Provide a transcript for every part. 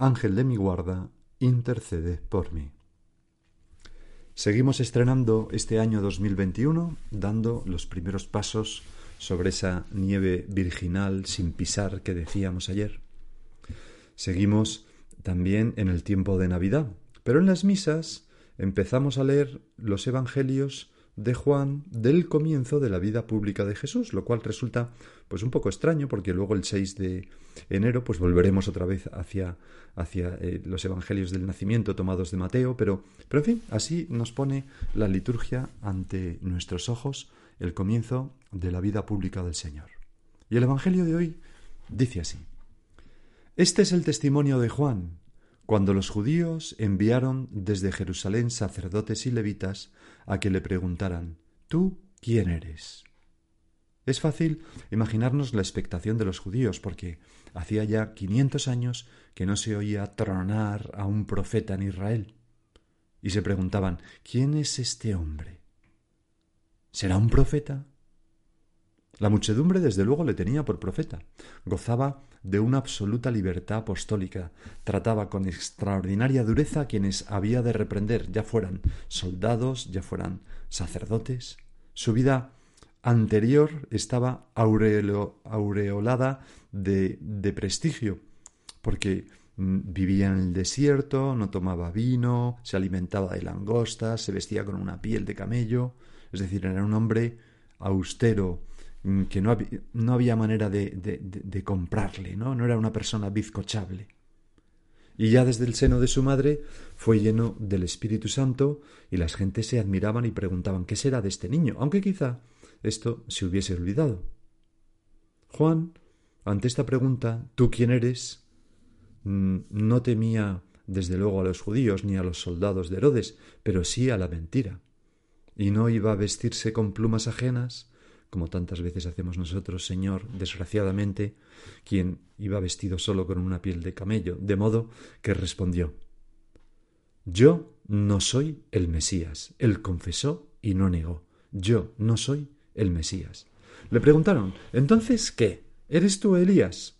Ángel de mi guarda, intercede por mí. Seguimos estrenando este año 2021, dando los primeros pasos sobre esa nieve virginal sin pisar que decíamos ayer. Seguimos también en el tiempo de Navidad, pero en las misas empezamos a leer los Evangelios de Juan del comienzo de la vida pública de Jesús, lo cual resulta pues un poco extraño porque luego el 6 de enero pues volveremos otra vez hacia, hacia eh, los evangelios del nacimiento tomados de Mateo, pero, pero en fin, así nos pone la liturgia ante nuestros ojos el comienzo de la vida pública del Señor. Y el evangelio de hoy dice así: Este es el testimonio de Juan cuando los judíos enviaron desde Jerusalén sacerdotes y levitas a que le preguntaran ¿Tú quién eres? Es fácil imaginarnos la expectación de los judíos, porque hacía ya quinientos años que no se oía tronar a un profeta en Israel. Y se preguntaban ¿Quién es este hombre? ¿Será un profeta? La muchedumbre desde luego le tenía por profeta. Gozaba de una absoluta libertad apostólica. Trataba con extraordinaria dureza a quienes había de reprender, ya fueran soldados, ya fueran sacerdotes. Su vida anterior estaba aureolada de, de prestigio, porque mm, vivía en el desierto, no tomaba vino, se alimentaba de langostas, se vestía con una piel de camello, es decir, era un hombre austero, que no, había, no había manera de, de, de, comprarle, ¿no? No era una persona bizcochable. Y ya desde el seno de su madre fue lleno del Espíritu Santo y las gentes se admiraban y preguntaban qué será de este niño, aunque quizá esto se hubiese olvidado. Juan, ante esta pregunta, ¿tú quién eres? Mm, no temía desde luego a los judíos ni a los soldados de Herodes, pero sí a la mentira. Y no iba a vestirse con plumas ajenas, como tantas veces hacemos nosotros, Señor, desgraciadamente, quien iba vestido solo con una piel de camello, de modo que respondió Yo no soy el Mesías. Él confesó y no negó. Yo no soy el Mesías. Le preguntaron ¿Entonces qué? ¿Eres tú Elías?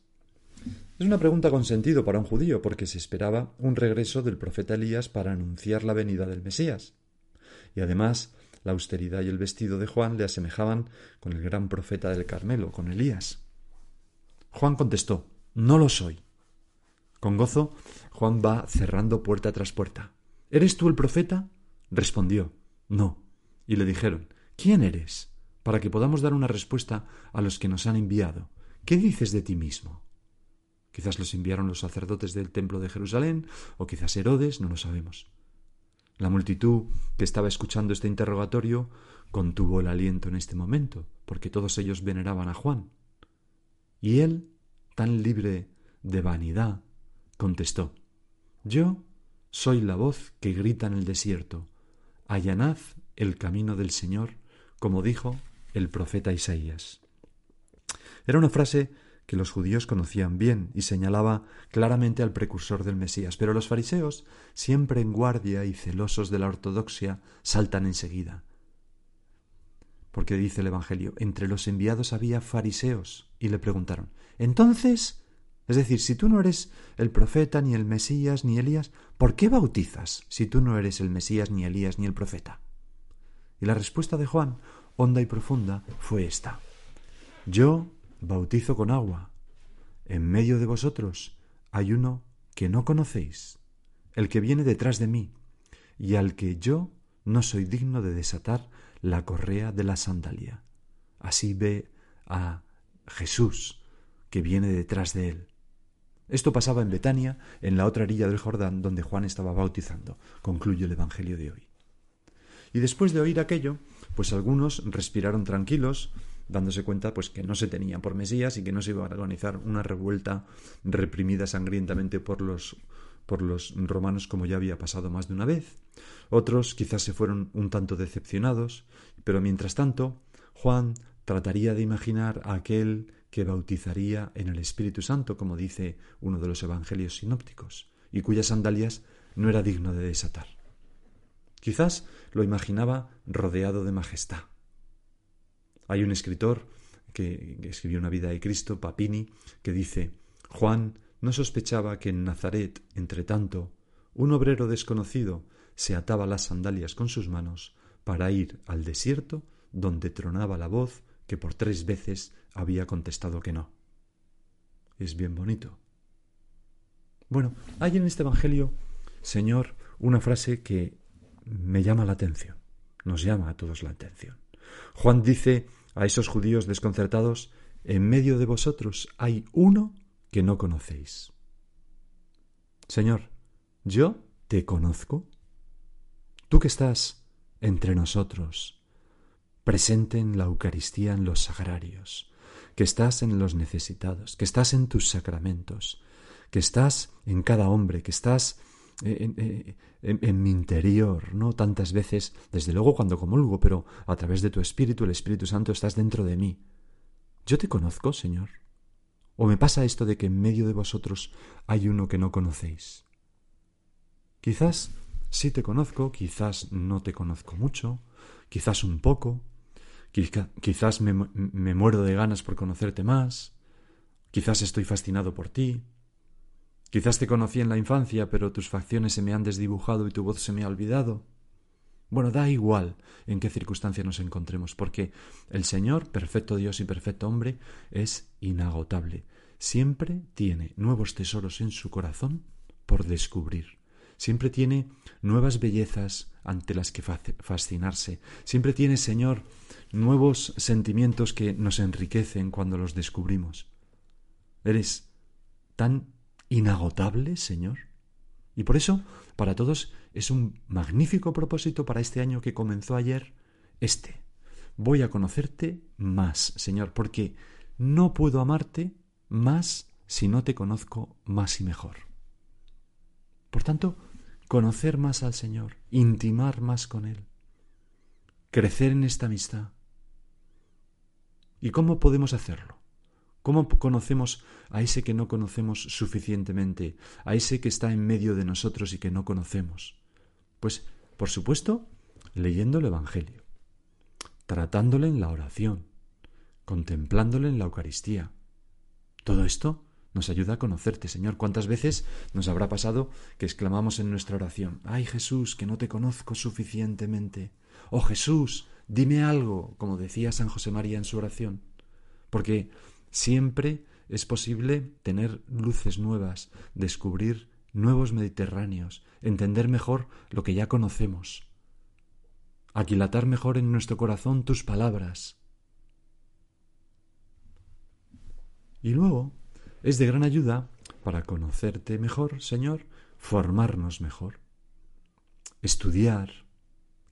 Es una pregunta con sentido para un judío, porque se esperaba un regreso del profeta Elías para anunciar la venida del Mesías. Y además la austeridad y el vestido de Juan le asemejaban con el gran profeta del Carmelo, con Elías. Juan contestó No lo soy. Con gozo, Juan va cerrando puerta tras puerta. ¿Eres tú el profeta? Respondió No. Y le dijeron ¿Quién eres? para que podamos dar una respuesta a los que nos han enviado. ¿Qué dices de ti mismo? Quizás los enviaron los sacerdotes del templo de Jerusalén, o quizás Herodes, no lo sabemos. La multitud que estaba escuchando este interrogatorio contuvo el aliento en este momento, porque todos ellos veneraban a Juan. Y él, tan libre de vanidad, contestó Yo soy la voz que grita en el desierto, allanad el camino del Señor, como dijo el profeta Isaías. Era una frase que los judíos conocían bien y señalaba claramente al precursor del Mesías, pero los fariseos, siempre en guardia y celosos de la ortodoxia, saltan enseguida. Porque dice el Evangelio, entre los enviados había fariseos, y le preguntaron, entonces, es decir, si tú no eres el profeta, ni el Mesías, ni Elías, ¿por qué bautizas si tú no eres el Mesías, ni Elías, ni el profeta? Y la respuesta de Juan, honda y profunda, fue esta. Yo bautizo con agua. En medio de vosotros hay uno que no conocéis, el que viene detrás de mí, y al que yo no soy digno de desatar la correa de la sandalia. Así ve a Jesús que viene detrás de él. Esto pasaba en Betania, en la otra orilla del Jordán, donde Juan estaba bautizando, concluye el Evangelio de hoy. Y después de oír aquello, pues algunos respiraron tranquilos, dándose cuenta pues que no se tenía por Mesías y que no se iba a organizar una revuelta reprimida sangrientamente por los por los romanos como ya había pasado más de una vez. Otros quizás se fueron un tanto decepcionados, pero mientras tanto Juan trataría de imaginar a aquel que bautizaría en el Espíritu Santo, como dice uno de los evangelios sinópticos, y cuyas sandalias no era digno de desatar. Quizás lo imaginaba rodeado de majestad. Hay un escritor que, escribió una vida de Cristo, Papini, que dice Juan no sospechaba que en Nazaret, entre tanto, un obrero desconocido se ataba las sandalias con sus manos para ir al desierto donde tronaba la voz que por tres veces había contestado que no. Es bien bonito. Bueno, hay en este Evangelio, Señor, una frase que me llama la atención, nos llama a todos la atención. Juan dice a esos judíos desconcertados, en medio de vosotros hay uno que no conocéis. Señor, yo te conozco. Tú que estás entre nosotros, presente en la Eucaristía, en los sagrarios, que estás en los necesitados, que estás en tus sacramentos, que estás en cada hombre, que estás en, mi interior, ¿no? Tantas veces, desde luego cuando comulgo, pero a través de tu Espíritu, el Espíritu Santo, estás dentro de mí. Yo te conozco, Señor. ¿O me pasa esto de que en medio de vosotros hay uno que no conocéis? Quizás sí te conozco, quizás no te conozco mucho, quizás un poco, quizás me, me muero de ganas por conocerte más, quizás estoy fascinado por ti, quizás te conocí en la infancia, pero tus facciones se me han desdibujado y tu voz se me ha olvidado. Bueno, da igual en qué circunstancia nos encontremos, porque el Señor, perfecto Dios y perfecto hombre, es inagotable. Siempre tiene nuevos tesoros en su corazón por descubrir. Siempre tiene nuevas bellezas ante las que fascinarse. Siempre tiene, Señor, nuevos sentimientos que nos enriquecen cuando los descubrimos. Eres tan inagotable, Señor. Y por eso, para todos, es un magnífico propósito para este año que comenzó ayer, este. Voy a conocerte más, Señor, porque no puedo amarte más si no te conozco más y mejor. Por tanto, conocer más al Señor, intimar más con Él, crecer en esta amistad. ¿Y cómo podemos hacerlo? ¿Cómo conocemos a ese que no conocemos suficientemente, a ese que está en medio de nosotros y que no conocemos? Pues, por supuesto, leyendo el Evangelio, tratándole en la oración, contemplándole en la Eucaristía. Todo esto nos ayuda a conocerte, Señor. ¿Cuántas veces nos habrá pasado que exclamamos en nuestra oración, ay Jesús, que no te conozco suficientemente? Oh Jesús, dime algo, como decía San José María en su oración. Porque Siempre es posible tener luces nuevas, descubrir nuevos Mediterráneos, entender mejor lo que ya conocemos, aquilatar mejor en nuestro corazón tus palabras. Y luego es de gran ayuda para conocerte mejor, Señor, formarnos mejor, estudiar,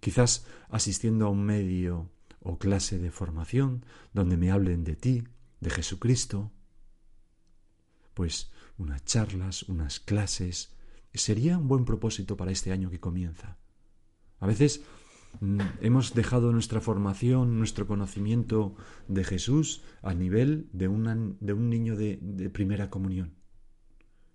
quizás asistiendo a un medio o clase de formación donde me hablen de ti, de Jesucristo, pues unas charlas, unas clases, sería un buen propósito para este año que comienza. A veces mm, hemos dejado nuestra formación, nuestro conocimiento de Jesús a nivel de, de un niño de, de primera comunión.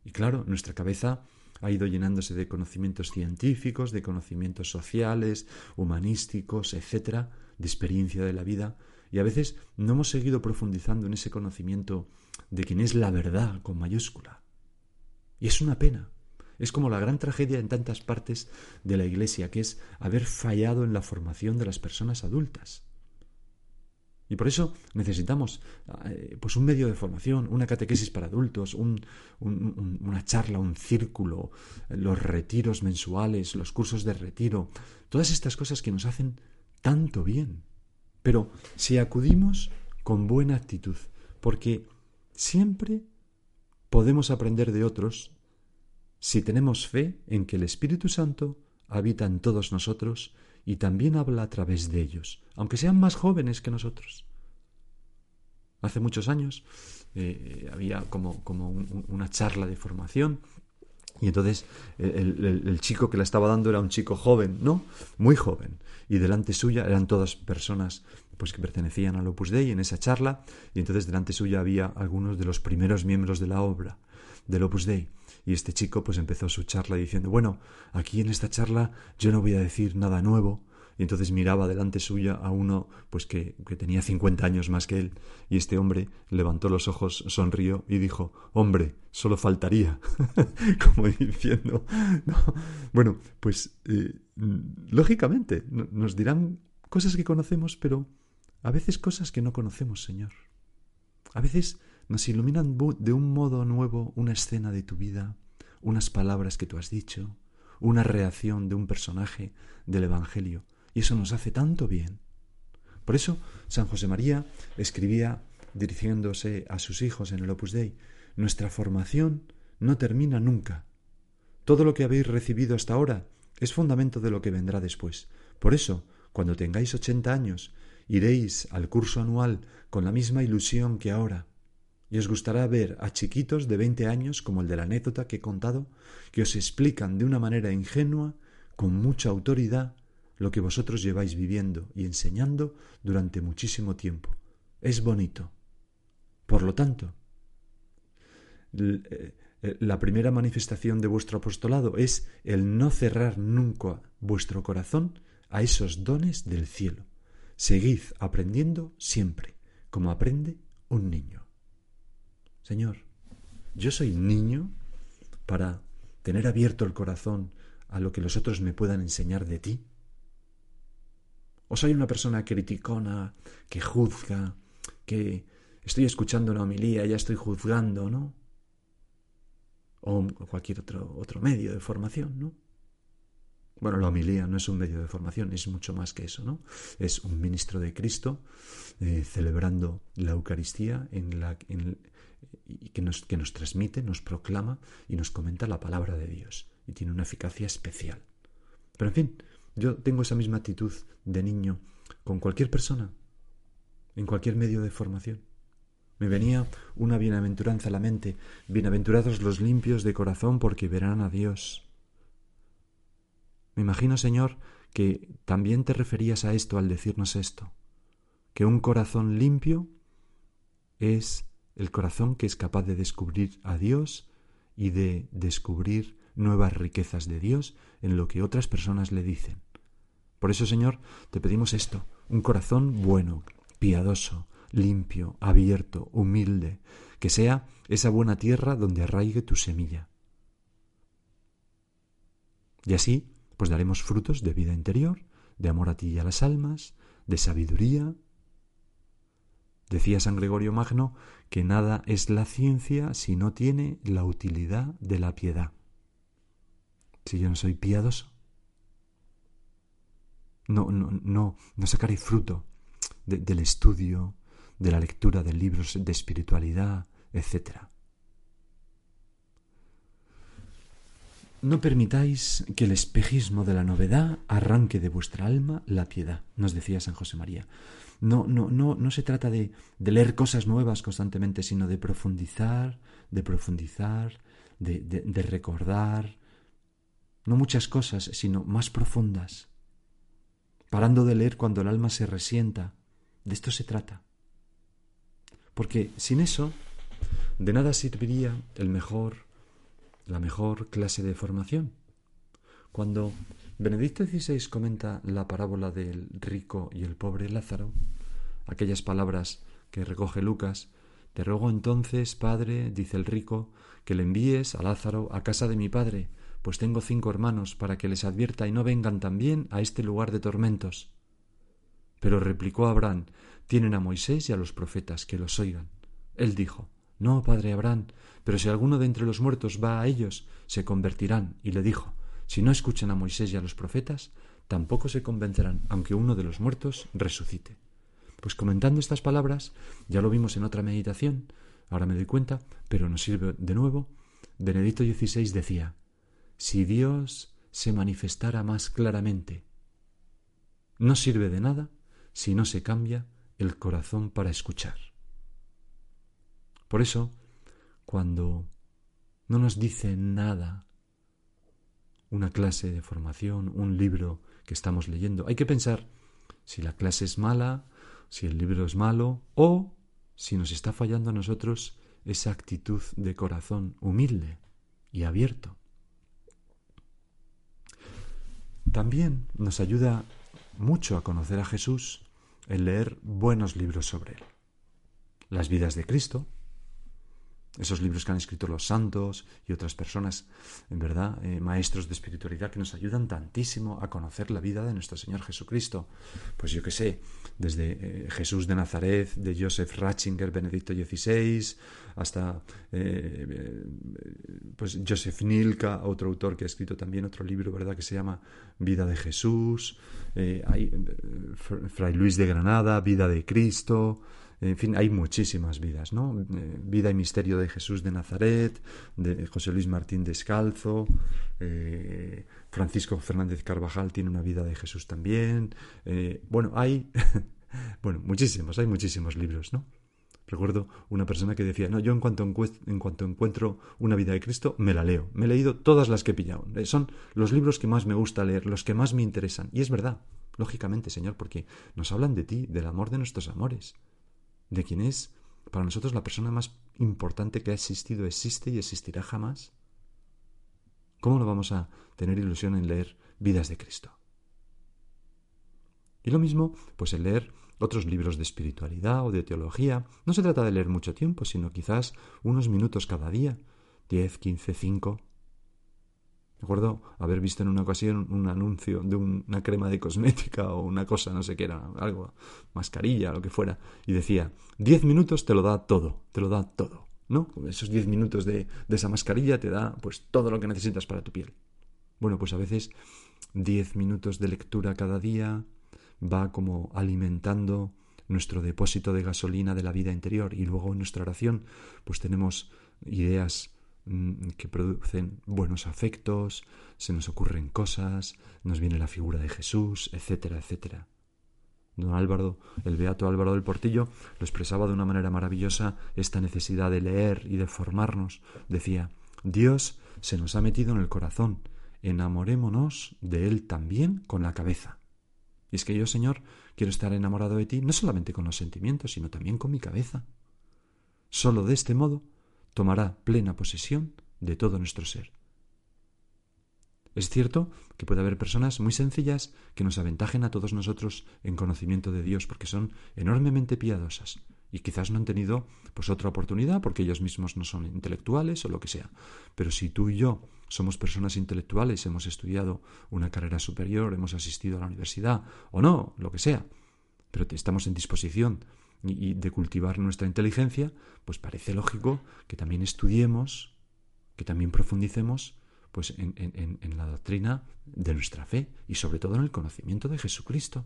Y claro, nuestra cabeza ha ido llenándose de conocimientos científicos, de conocimientos sociales, humanísticos, etcétera, de experiencia de la vida, y a veces no hemos seguido profundizando en ese conocimiento de quién es la verdad con mayúscula. Y es una pena. Es como la gran tragedia en tantas partes de la Iglesia, que es haber fallado en la formación de las personas adultas. Y por eso necesitamos eh, pues un medio de formación, una catequesis para adultos, una charla, un círculo, los retiros mensuales, los cursos de retiro, todas estas cosas que nos hacen tanto bien. Pero si acudimos con buena actitud, porque siempre podemos aprender de otros si tenemos fe en que el Espíritu Santo habita en todos nosotros y también habla a través de ellos, aunque sean más jóvenes que nosotros. Hace muchos años eh, había como, como una charla de formación Y entonces el, chico que la estaba dando era un chico joven, ¿no? Muy joven. Y delante suya eran todas personas pues que pertenecían al Opus Dei en esa charla. Y entonces delante suya había algunos de los primeros miembros de la obra del Opus Dei. Y este chico pues empezó su charla diciendo, bueno, aquí en esta charla yo no voy a decir nada nuevo, y entonces miraba delante suya a uno pues que, que tenía cincuenta años más que él, y este hombre levantó los ojos, sonrió y dijo Hombre, solo faltaría. como diciendo. Bueno, pues eh, lógicamente nos dirán cosas que conocemos, pero a veces cosas que no conocemos, Señor. A veces nos iluminan de un modo nuevo una escena de tu vida, unas palabras que tú has dicho, una reacción de un personaje del Evangelio. Y eso nos hace tanto bien. Por eso San José María escribía dirigiéndose a sus hijos en el Opus Dei, nuestra formación no termina nunca. Todo lo que habéis recibido hasta ahora es fundamento de lo que vendrá después. Por eso, cuando tengáis ochenta años, iréis al curso anual con la misma ilusión que ahora, y os gustará ver a chiquitos de veinte años, como el de la anécdota que he contado, que os explican de una manera ingenua, con mucha autoridad, lo que vosotros lleváis viviendo y enseñando durante muchísimo tiempo. Es bonito. Por lo tanto, eh, eh, la primera manifestación de vuestro apostolado es el no cerrar nunca vuestro corazón a esos dones del cielo. Seguid aprendiendo siempre, como aprende un niño. Señor, yo soy niño para tener abierto el corazón a lo que los otros me puedan enseñar de ti. ¿O soy una persona criticona, que juzga, que estoy escuchando una homilía ya estoy juzgando, ¿no? O cualquier otro, otro medio de formación, ¿no? Bueno, la homilía no es un medio de formación, es mucho más que eso, ¿no? Es un ministro de Cristo eh, celebrando la Eucaristía en la, y que, nos, que nos transmite, nos proclama y nos comenta la palabra de Dios. Y tiene una eficacia especial. Pero en fin, yo tengo esa misma actitud de niño con cualquier persona, en cualquier medio de formación. Me venía una bienaventuranza a la mente, bienaventurados los limpios de corazón porque verán a Dios. Me imagino, Señor, que también te referías a esto al decirnos esto, que un corazón limpio es el corazón que es capaz de descubrir a Dios y de descubrir nuevas riquezas de Dios en lo que otras personas le dicen. Por eso, Señor, te pedimos esto, un corazón bueno, piadoso, limpio, abierto, humilde, que sea esa buena tierra donde arraigue tu semilla. Y así, pues daremos frutos de vida interior, de amor a ti y a las almas, de sabiduría. Decía San Gregorio Magno que nada es la ciencia si no tiene la utilidad de la piedad si yo no soy piadoso? No, no, no, no sacaré fruto del estudio, de la lectura de libros de espiritualidad, etc. No permitáis que el espejismo de la novedad arranque de vuestra alma la piedad, nos decía San José María. No, no, no, no se trata de, leer cosas nuevas constantemente, sino de profundizar, de profundizar, de, de recordar, no muchas cosas, sino más profundas, parando de leer cuando el alma se resienta. De esto se trata. Porque sin eso, de nada serviría el mejor, la mejor clase de formación. Cuando Benedicto XVI comenta la parábola del rico y el pobre Lázaro, aquellas palabras que recoge Lucas, te ruego entonces, Padre, dice el rico, que le envíes a Lázaro a casa de mi Padre, pues tengo cinco hermanos para que les advierta y no vengan también a este lugar de tormentos. Pero replicó Abraham, tienen a Moisés y a los profetas, que los oigan. Él dijo, No, padre Abraham, pero si alguno de entre los muertos va a ellos, se convertirán. Y le dijo, Si no escuchan a Moisés y a los profetas, tampoco se convencerán, aunque uno de los muertos resucite. Pues comentando estas palabras, ya lo vimos en otra meditación, ahora me doy cuenta, pero nos sirve de nuevo, Benedicto XVI decía, si Dios se manifestara más claramente. No sirve de nada si no se cambia el corazón para escuchar. Por eso, cuando no nos dice nada una clase de formación, un libro que estamos leyendo. Hay que pensar si la clase es mala, si el libro es malo o si nos está fallando a nosotros esa actitud de corazón humilde y abierto. También nos ayuda mucho a conocer a Jesús el leer buenos libros sobre él. Las vidas de Cristo, esos libros que han escrito los santos y otras personas, en verdad, eh, maestros de espiritualidad que nos ayudan tantísimo a conocer la vida de nuestro Señor Jesucristo. Pues yo qué sé, desde eh, Jesús de Nazaret, de Joseph Ratzinger, Benedicto XVI, hasta eh, pues Joseph Nilka, otro autor que ha escrito también otro libro, ¿verdad?, que se llama Vida de Jesús, hay, Fray Luis de Granada, Vida de Cristo, en fin, hay muchísimas vidas, ¿no? Eh, vida y misterio de Jesús de Nazaret, de José Luis Martín Descalzo, eh, Francisco Fernández Carvajal tiene una vida de Jesús también. Eh, bueno, hay, bueno, muchísimos, hay muchísimos libros, ¿no? Recuerdo una persona que decía, no, yo en cuanto, en cuanto encuentro una vida de Cristo, me la leo. Me he leído todas las que he pillado. Son los libros que más me gusta leer, los que más me interesan. Y es verdad, lógicamente, Señor, porque nos hablan de ti, del amor de nuestros amores de quien es para nosotros la persona más importante que ha existido, existe y existirá jamás? ¿Cómo no vamos a tener ilusión en leer vidas de Cristo? Y lo mismo, pues en leer otros libros de espiritualidad o de teología. No se trata de leer mucho tiempo, sino quizás unos minutos cada día, diez, quince, cinco, Recuerdo haber visto en una ocasión un anuncio de una crema de cosmética o una cosa, no sé qué era, algo, mascarilla, lo que fuera, y decía, diez minutos te lo da todo, te lo da todo, ¿no? Esos diez minutos de, de esa mascarilla te da pues todo lo que necesitas para tu piel. Bueno, pues a veces diez minutos de lectura cada día va como alimentando nuestro depósito de gasolina de la vida interior y luego en nuestra oración pues tenemos ideas que producen buenos afectos, se nos ocurren cosas, nos viene la figura de Jesús, etcétera, etcétera. Don Álvaro, el beato Álvaro del Portillo, lo expresaba de una manera maravillosa esta necesidad de leer y de formarnos. Decía, Dios se nos ha metido en el corazón, enamorémonos de Él también con la cabeza. Y es que yo, Señor, quiero estar enamorado de ti no solamente con los sentimientos, sino también con mi cabeza. Solo de este modo tomará plena posesión de todo nuestro ser. Es cierto que puede haber personas muy sencillas que nos aventajen a todos nosotros en conocimiento de Dios porque son enormemente piadosas y quizás no han tenido pues otra oportunidad porque ellos mismos no son intelectuales o lo que sea. Pero si tú y yo somos personas intelectuales, hemos estudiado una carrera superior, hemos asistido a la universidad o no, lo que sea, pero estamos en disposición y, de cultivar nuestra inteligencia, pues parece lógico que también estudiemos, que también profundicemos pues en, en, la doctrina de nuestra fe y sobre todo en el conocimiento de Jesucristo.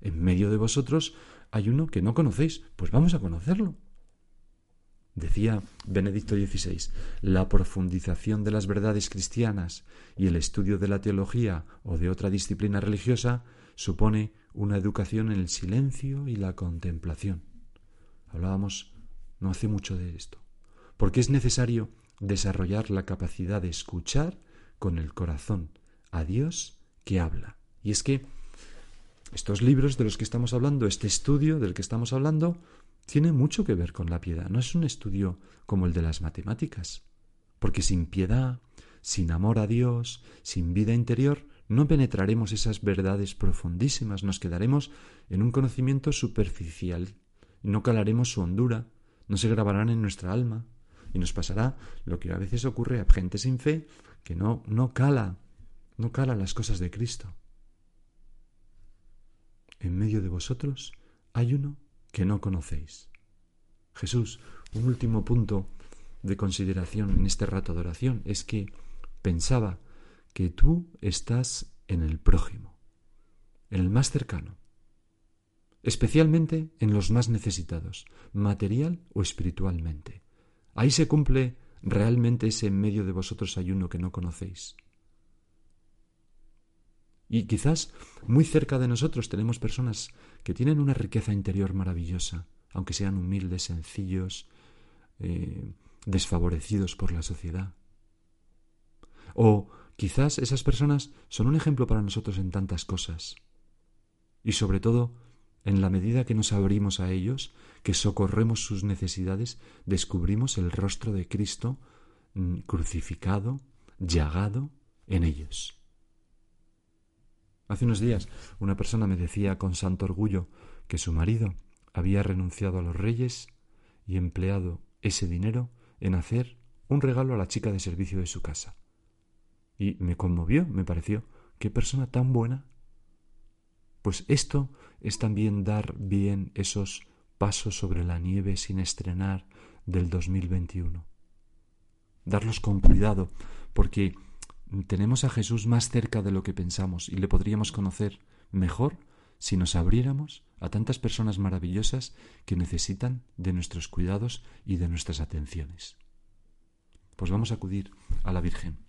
En medio de vosotros hay uno que no conocéis, pues vamos a conocerlo. Decía Benedicto XVI, la profundización de las verdades cristianas y el estudio de la teología o de otra disciplina religiosa supone una educación en el silencio y la contemplación. Hablábamos no hace mucho de esto, porque es necesario desarrollar la capacidad de escuchar con el corazón a Dios que habla. Y es que estos libros de los que estamos hablando, este estudio del que estamos hablando, tiene mucho que ver con la piedad. No es un estudio como el de las matemáticas, porque sin piedad, sin amor a Dios, sin vida interior, no penetraremos esas verdades profundísimas, nos quedaremos en un conocimiento superficial, no calaremos su hondura, no se grabarán en nuestra alma, y nos pasará lo que a veces ocurre a gente sin fe, que no, no cala, no cala las cosas de Cristo. En medio de vosotros hay uno que no conocéis. Jesús, un último punto de consideración en este rato de oración es que pensaba que tú estás en el prójimo, en el más cercano, especialmente en los más necesitados, material o espiritualmente. Ahí se cumple realmente ese en medio de vosotros ayuno que no conocéis. Y quizás muy cerca de nosotros tenemos personas que tienen una riqueza interior maravillosa, aunque sean humildes, sencillos, eh, desfavorecidos por la sociedad. O Quizás esas personas son un ejemplo para nosotros en tantas cosas. Y sobre todo, en la medida que nos abrimos a ellos, que socorremos sus necesidades, descubrimos el rostro de Cristo mm, crucificado, llagado en ellos. Hace unos días una persona me decía con santo orgullo que su marido había renunciado a los reyes y empleado ese dinero en hacer un regalo a la chica de servicio de su casa. Y me conmovió, me pareció, qué persona tan buena. Pues esto es también dar bien esos pasos sobre la nieve sin estrenar del 2021. Darlos con cuidado, porque tenemos a Jesús más cerca de lo que pensamos y le podríamos conocer mejor si nos abriéramos a tantas personas maravillosas que necesitan de nuestros cuidados y de nuestras atenciones. Pues vamos a acudir a la Virgen.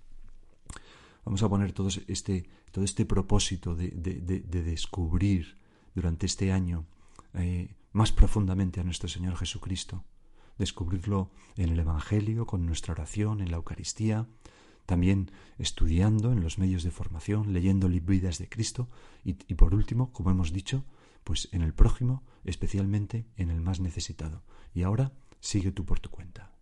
Vamos a poner todo este, todo este propósito de, descubrir durante este año eh, más profundamente a nuestro Señor Jesucristo, descubrirlo en el Evangelio, con nuestra oración, en la Eucaristía, también estudiando en los medios de formación, leyendo vidas de Cristo y, y por último, como hemos dicho, pues en el prójimo, especialmente en el más necesitado. Y ahora sigue tú por tu cuenta.